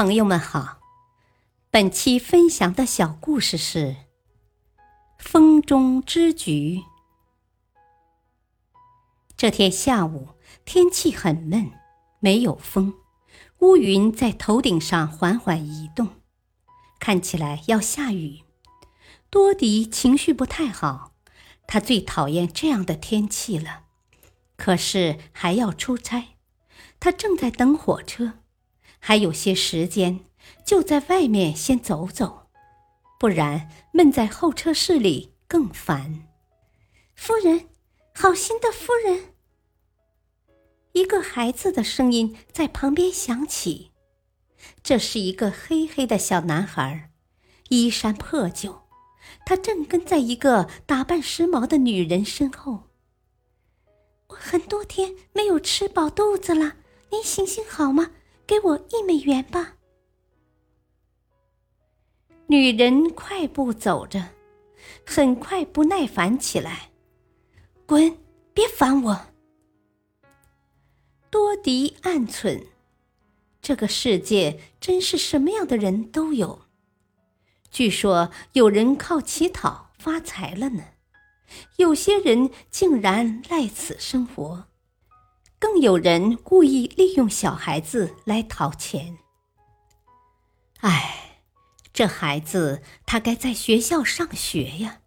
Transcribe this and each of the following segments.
朋友们好，本期分享的小故事是《风中之菊》。这天下午，天气很闷，没有风，乌云在头顶上缓缓移动，看起来要下雨。多迪情绪不太好，他最讨厌这样的天气了，可是还要出差，他正在等火车。还有些时间，就在外面先走走，不然闷在候车室里更烦。夫人，好心的夫人。一个孩子的声音在旁边响起。这是一个黑黑的小男孩，衣衫破旧，他正跟在一个打扮时髦的女人身后。我很多天没有吃饱肚子了，您行行好吗？给我一美元吧。女人快步走着，很快不耐烦起来：“滚，别烦我！”多迪暗忖：“这个世界真是什么样的人都有。据说有人靠乞讨发财了呢，有些人竟然赖此生活。”更有人故意利用小孩子来讨钱。唉，这孩子他该在学校上学呀。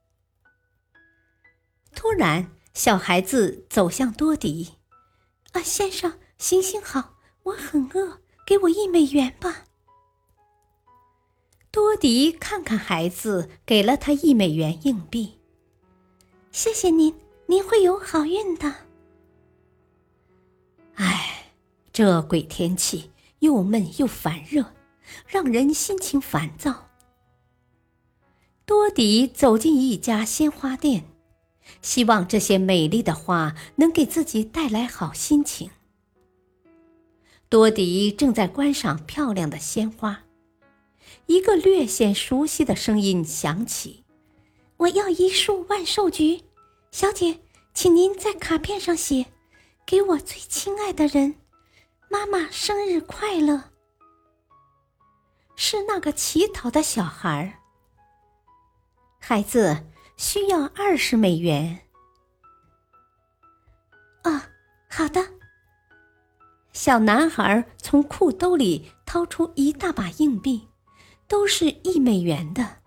突然，小孩子走向多迪：“啊，先生，行行好，我很饿，给我一美元吧。”多迪看看孩子，给了他一美元硬币。谢谢您，您会有好运的。这鬼天气又闷又烦热，让人心情烦躁。多迪走进一家鲜花店，希望这些美丽的花能给自己带来好心情。多迪正在观赏漂亮的鲜花，一个略显熟悉的声音响起：“我要一束万寿菊，小姐，请您在卡片上写，给我最亲爱的人。”妈妈生日快乐！是那个乞讨的小孩孩子需要二十美元。哦，好的。小男孩从裤兜里掏出一大把硬币，都是一美元的。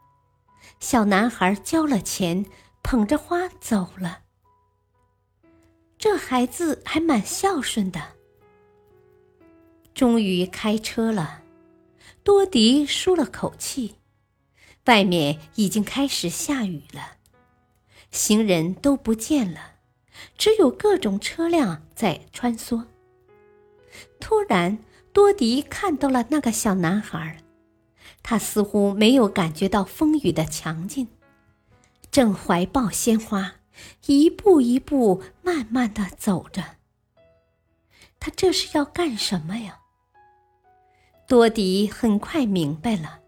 小男孩交了钱，捧着花走了。这孩子还蛮孝顺的。终于开车了，多迪舒了口气。外面已经开始下雨了，行人都不见了，只有各种车辆在穿梭。突然，多迪看到了那个小男孩，他似乎没有感觉到风雨的强劲，正怀抱鲜花，一步一步慢慢的走着。他这是要干什么呀？多迪很快明白了，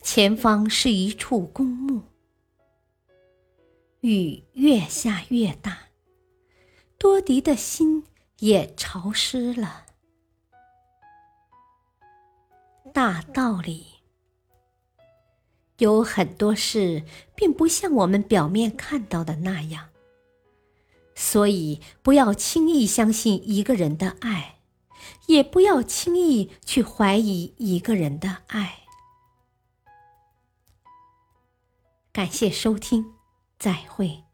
前方是一处公墓。雨越下越大，多迪的心也潮湿了。大道理，有很多事并不像我们表面看到的那样，所以不要轻易相信一个人的爱。也不要轻易去怀疑一个人的爱。感谢收听，再会。